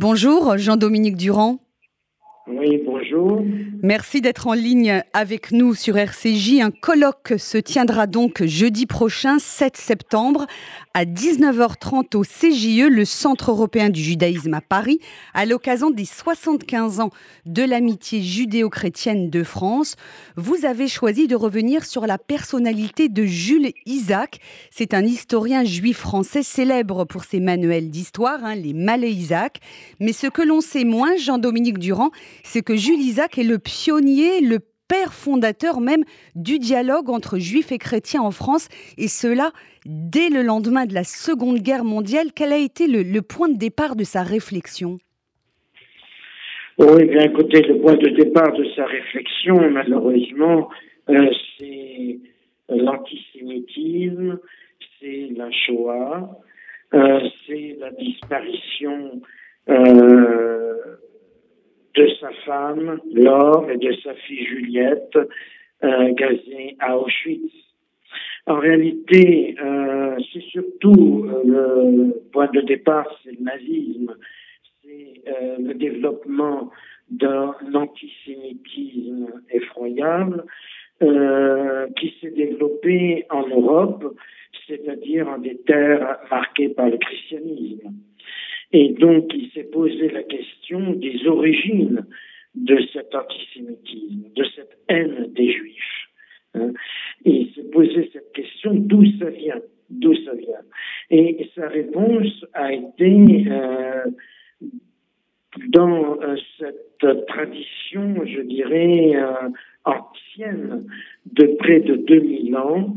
Bonjour Jean-Dominique Durand. Merci d'être en ligne avec nous sur RCJ. Un colloque se tiendra donc jeudi prochain, 7 septembre, à 19h30 au CJE, le Centre européen du judaïsme à Paris, à l'occasion des 75 ans de l'amitié judéo-chrétienne de France. Vous avez choisi de revenir sur la personnalité de Jules Isaac. C'est un historien juif français célèbre pour ses manuels d'histoire, hein, les Malais Isaac. Mais ce que l'on sait moins, Jean-Dominique Durand, c'est que Jules Isaac est le pionnier, le père fondateur même du dialogue entre juifs et chrétiens en France, et cela dès le lendemain de la Seconde Guerre mondiale. Quel a été le, point de départ de sa réflexion? Oui, bien écoutez, le point de départ de sa réflexion, malheureusement, euh, c'est l'antisémitisme, c'est la Shoah, euh, c'est la disparition euh, sa femme, Laure, et de sa fille Juliette, gazée à Auschwitz. En réalité, euh, c'est surtout euh, le point de départ, c'est le nazisme, c'est euh, le développement d'un antisémitisme effroyable qui s'est développé en Europe, c'est-à-dire en des terres marquées par le christianisme. Et donc, il s'est posé la question des origines de cet antisémitisme, de cette haine des Juifs. Hein. Il s'est posé cette question d'où ça vient, d'où ça vient. Et sa réponse a été euh, dans euh, cette tradition, je dirais, euh, ancienne de près de 2000 ans,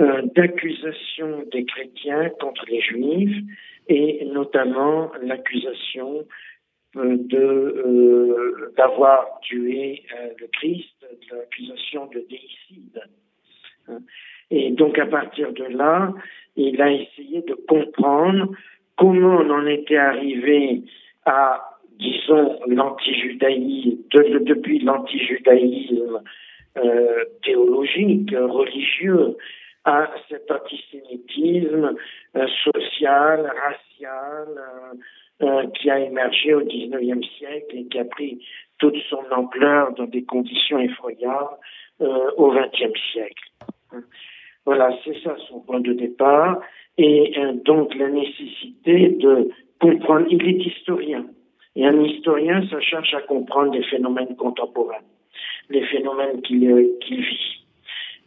euh, d'accusation des chrétiens contre les juifs et notamment l'accusation euh, de euh, d'avoir tué le Christ, l'accusation de déicide. Hein. Et donc à partir de là, il a essayé de comprendre comment on en était arrivé à, disons, l'antijudaïsme, depuis l'antijudaïsme euh, théologique, religieux, à cet antisémitisme euh, social, racial, euh, euh, qui a émergé au XIXe siècle et qui a pris toute son ampleur dans des conditions effroyables au XXe siècle. Voilà, c'est ça son point de départ. Et donc la nécessité de comprendre, il est historien. Et un historien, ça cherche à comprendre les phénomènes contemporains, les phénomènes qu'il vit.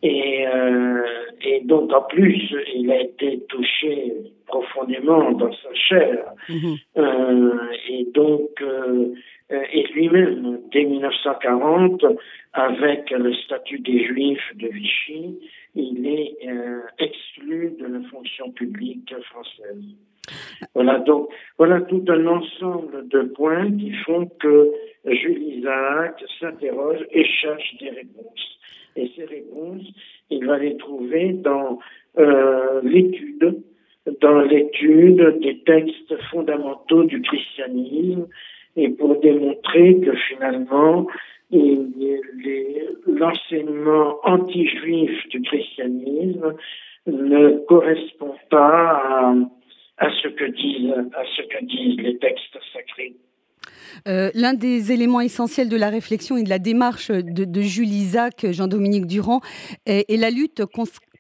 Et, euh, et donc, en plus, il a été touché profondément dans sa chair. Mhm. Euh, et donc, euh, et lui-même, dès 1940, avec le statut des Juifs de Vichy, il est exclu de la fonction publique française. Voilà donc voilà tout un ensemble de points qui font que Jules Isaac s'interroge et cherche des réponses. Et ces réponses, il va les trouver dans euh, l'étude, dans l'étude des textes fondamentaux du christianisme, et pour démontrer que finalement, l'enseignement anti-juif du christianisme ne correspond pas à, ce que disent, à ce que disent les textes sacrés. Euh, l'un des éléments essentiels de la réflexion et de la démarche de, Jules Isaac, Jean-Dominique Durand, est, la lutte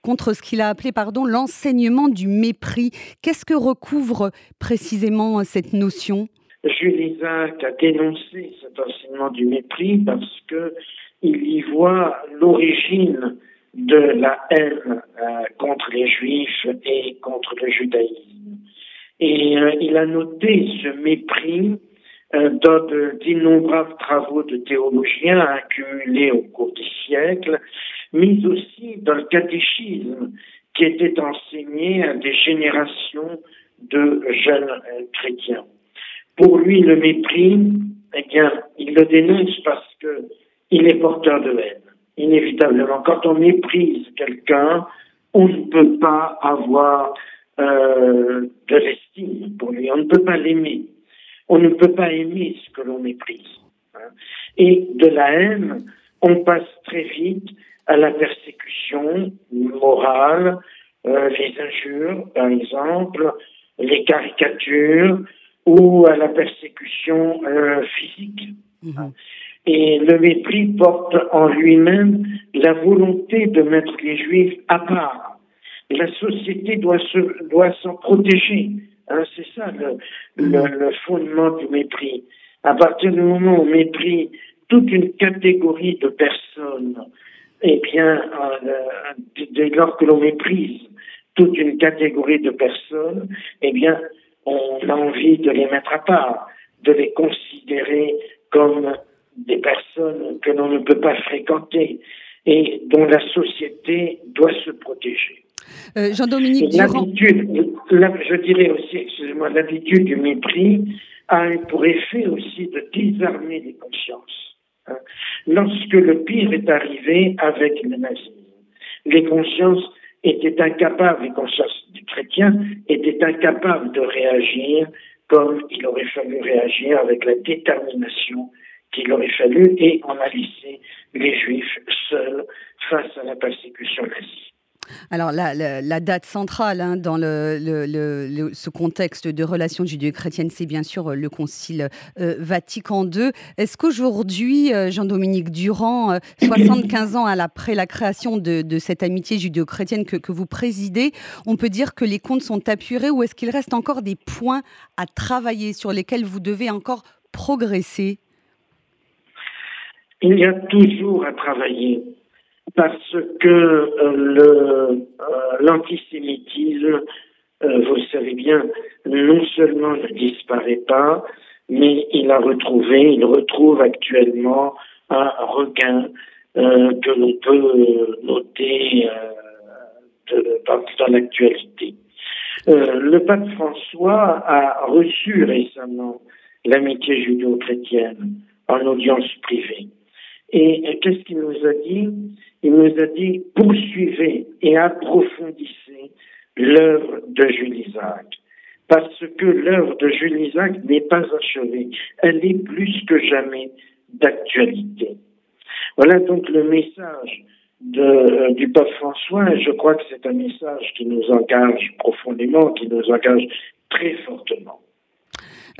contre ce qu'il a appelé l'enseignement du mépris. Qu'est-ce que recouvre précisément cette notion? Jules Isaac a dénoncé cet enseignement du mépris parce que il y voit l'origine de la haine euh, contre les juifs et contre le judaïsme. Et euh, il a noté ce mépris d'innombrables travaux de théologiens accumulés au cours des siècles, mais aussi dans le catéchisme qui était enseigné à des générations de jeunes euh, chrétiens. Pour lui, le mépris, eh bien, il le dénonce parce que il est porteur de haine. Inévitablement, quand on méprise quelqu'un, on ne peut pas avoir euh, de l'estime pour lui, on ne peut pas l'aimer. On ne peut pas aimer ce que l'on méprise. Hein. Et de la haine, on passe très vite à la persécution morale, euh, les injures, par exemple, les caricatures, ou à la persécution euh, physique. Mhm. Et le mépris porte en lui-même la volonté de mettre les juifs à part. La société doit se, doit s'en protéger. Hein, c'est ça le, le, le, fondement du mépris. À partir du moment où on méprit toute une catégorie de personnes, eh bien, euh, dès lors que l'on méprise toute une catégorie de personnes, eh bien, on a envie de les mettre à part, de les considérer comme des personnes que l'on ne peut pas fréquenter et dont la société doit se protéger. Euh, Jean-Dominique Durand. je dirais aussi, excusez-moi, l'habitude du mépris a pour effet aussi de désarmer les consciences. Hein. Lorsque le pire est arrivé avec le nazisme, les consciences étaient incapables, les consciences des chrétiens étaient incapables de réagir comme il aurait fallu réagir avec la détermination qu'il aurait fallu et on a laissé les juifs seuls face à la persécution nazie. Alors la, date centrale hein, dans ce contexte de relations judéo-chrétiennes, c'est bien sûr euh, le Concile euh, Vatican II. Est-ce qu'aujourd'hui, euh, Jean-Dominique Durand, 75 ans après la création de, cette amitié judéo-chrétienne que, vous présidez, on peut dire que les comptes sont apurés ou est-ce qu'il reste encore des points à travailler sur lesquels vous devez encore progresser? Il y a toujours à travailler parce que euh, euh, l'antisémitisme, euh, vous le savez bien, non seulement ne disparaît pas, mais il a retrouvé, il retrouve actuellement un regain que l'on peut noter dans, dans l'actualité. le pape François a reçu récemment l'amitié judéo-chrétienne en audience privée. Et qu'est-ce qu'il nous a dit? Il nous a dit poursuivez et approfondissez l'œuvre de Jules Isaac. Parce que l'œuvre de Jules Isaac n'est pas achevée. Elle est plus que jamais d'actualité. Voilà donc le message euh, du pape François. Et je crois que c'est un message qui nous engage profondément, qui nous engage très fortement.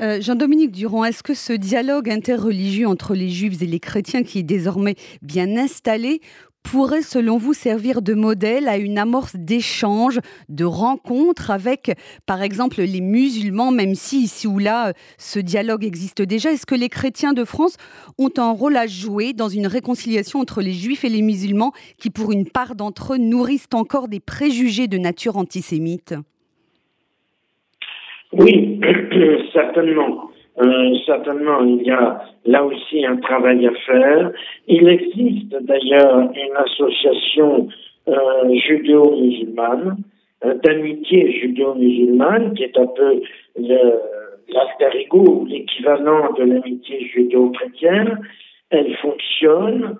Euh, Jean-Dominique Durand, est-ce que ce dialogue interreligieux entre les juifs et les chrétiens qui est désormais bien installé pourrait, selon vous, servir de modèle à une amorce d'échange, de rencontre avec, par exemple, les musulmans, même si ici ou là, ce dialogue existe déjà? Est-ce que les chrétiens de France ont un rôle à jouer dans une réconciliation entre les juifs et les musulmans qui, pour une part d'entre eux, nourrissent encore des préjugés de nature antisémite? Oui, certainement. Euh, certainement, il y a là aussi un travail à faire. Il existe d'ailleurs une association euh, judéo-musulmane, euh, d'amitié judéo-musulmane, qui est un peu l'alter ego ou l'équivalent de l'amitié judéo-chrétienne. Elle fonctionne.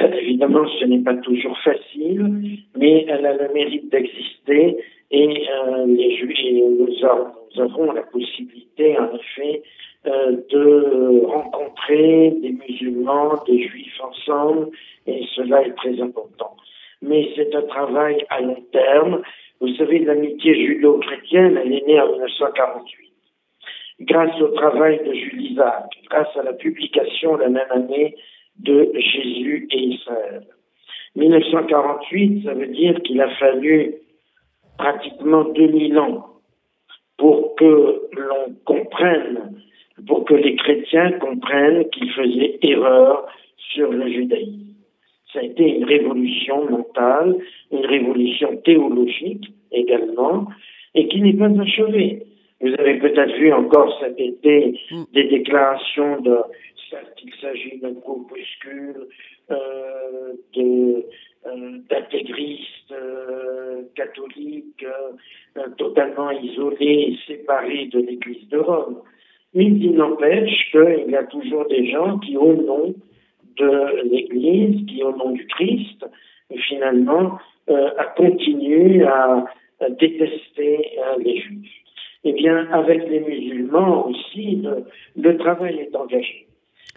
Évidemment, ce n'est pas toujours facile, mais elle a le mérite d'exister et les juifs, avons la possibilité, en effet, euh, de rencontrer des musulmans, des juifs ensemble, et cela est très important. Mais c'est un travail à long terme. Vous savez, l'amitié judo-chrétienne, elle est née en 1948. Grâce au travail de Jules Isaac, grâce à la publication la même année de Jésus et Israël. 1948, ça veut dire qu'il a fallu pratiquement 2000 ans pour que l'on comprenne, pour que les chrétiens comprennent qu'ils faisaient erreur sur le judaïsme. Ça a été une révolution mentale, une révolution théologique également, et qui n'est pas achevée. Vous avez peut-être vu encore cet été mm. des déclarations de qu'il s'agit d'un groupuscule euh, de d'intégristes euh, catholiques euh, totalement isolés et séparés de l'Église de Rome. Il n'empêche qu'il y a toujours des gens qui, au nom de l'Église, qui, au nom du Christ, finalement, continuent à, détester les Juifs. Eh bien, avec les musulmans aussi, le travail est engagé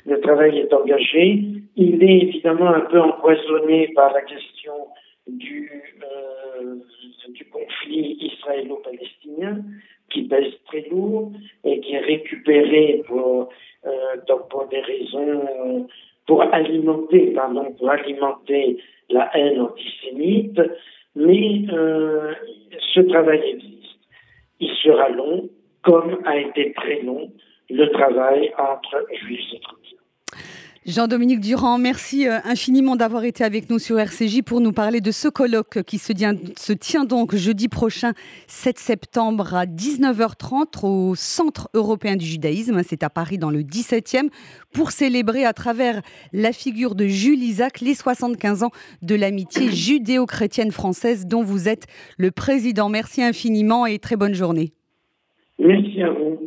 le travail est engagé. Il est évidemment un peu empoisonné par la question du, euh, conflit israélo-palestinien, qui pèse très lourd et qui est récupéré pour, donc pour des raisons, pour alimenter, pardon, pour alimenter la haine antisémite. Mais ce travail existe. Il sera long, comme a été très long le travail entre juifs et chrétiens. Jean-Dominique Durand, merci euh, infiniment d'avoir été avec nous sur RCJ pour nous parler de ce colloque qui se tient, se tient donc jeudi prochain, 7 septembre à 19h30 au Centre européen du judaïsme. C'est à Paris dans le 17e pour célébrer à travers la figure de Jules Isaac les 75 ans de l'amitié judéo-chrétienne française dont vous êtes le président. Merci infiniment et très bonne journée. Merci à vous.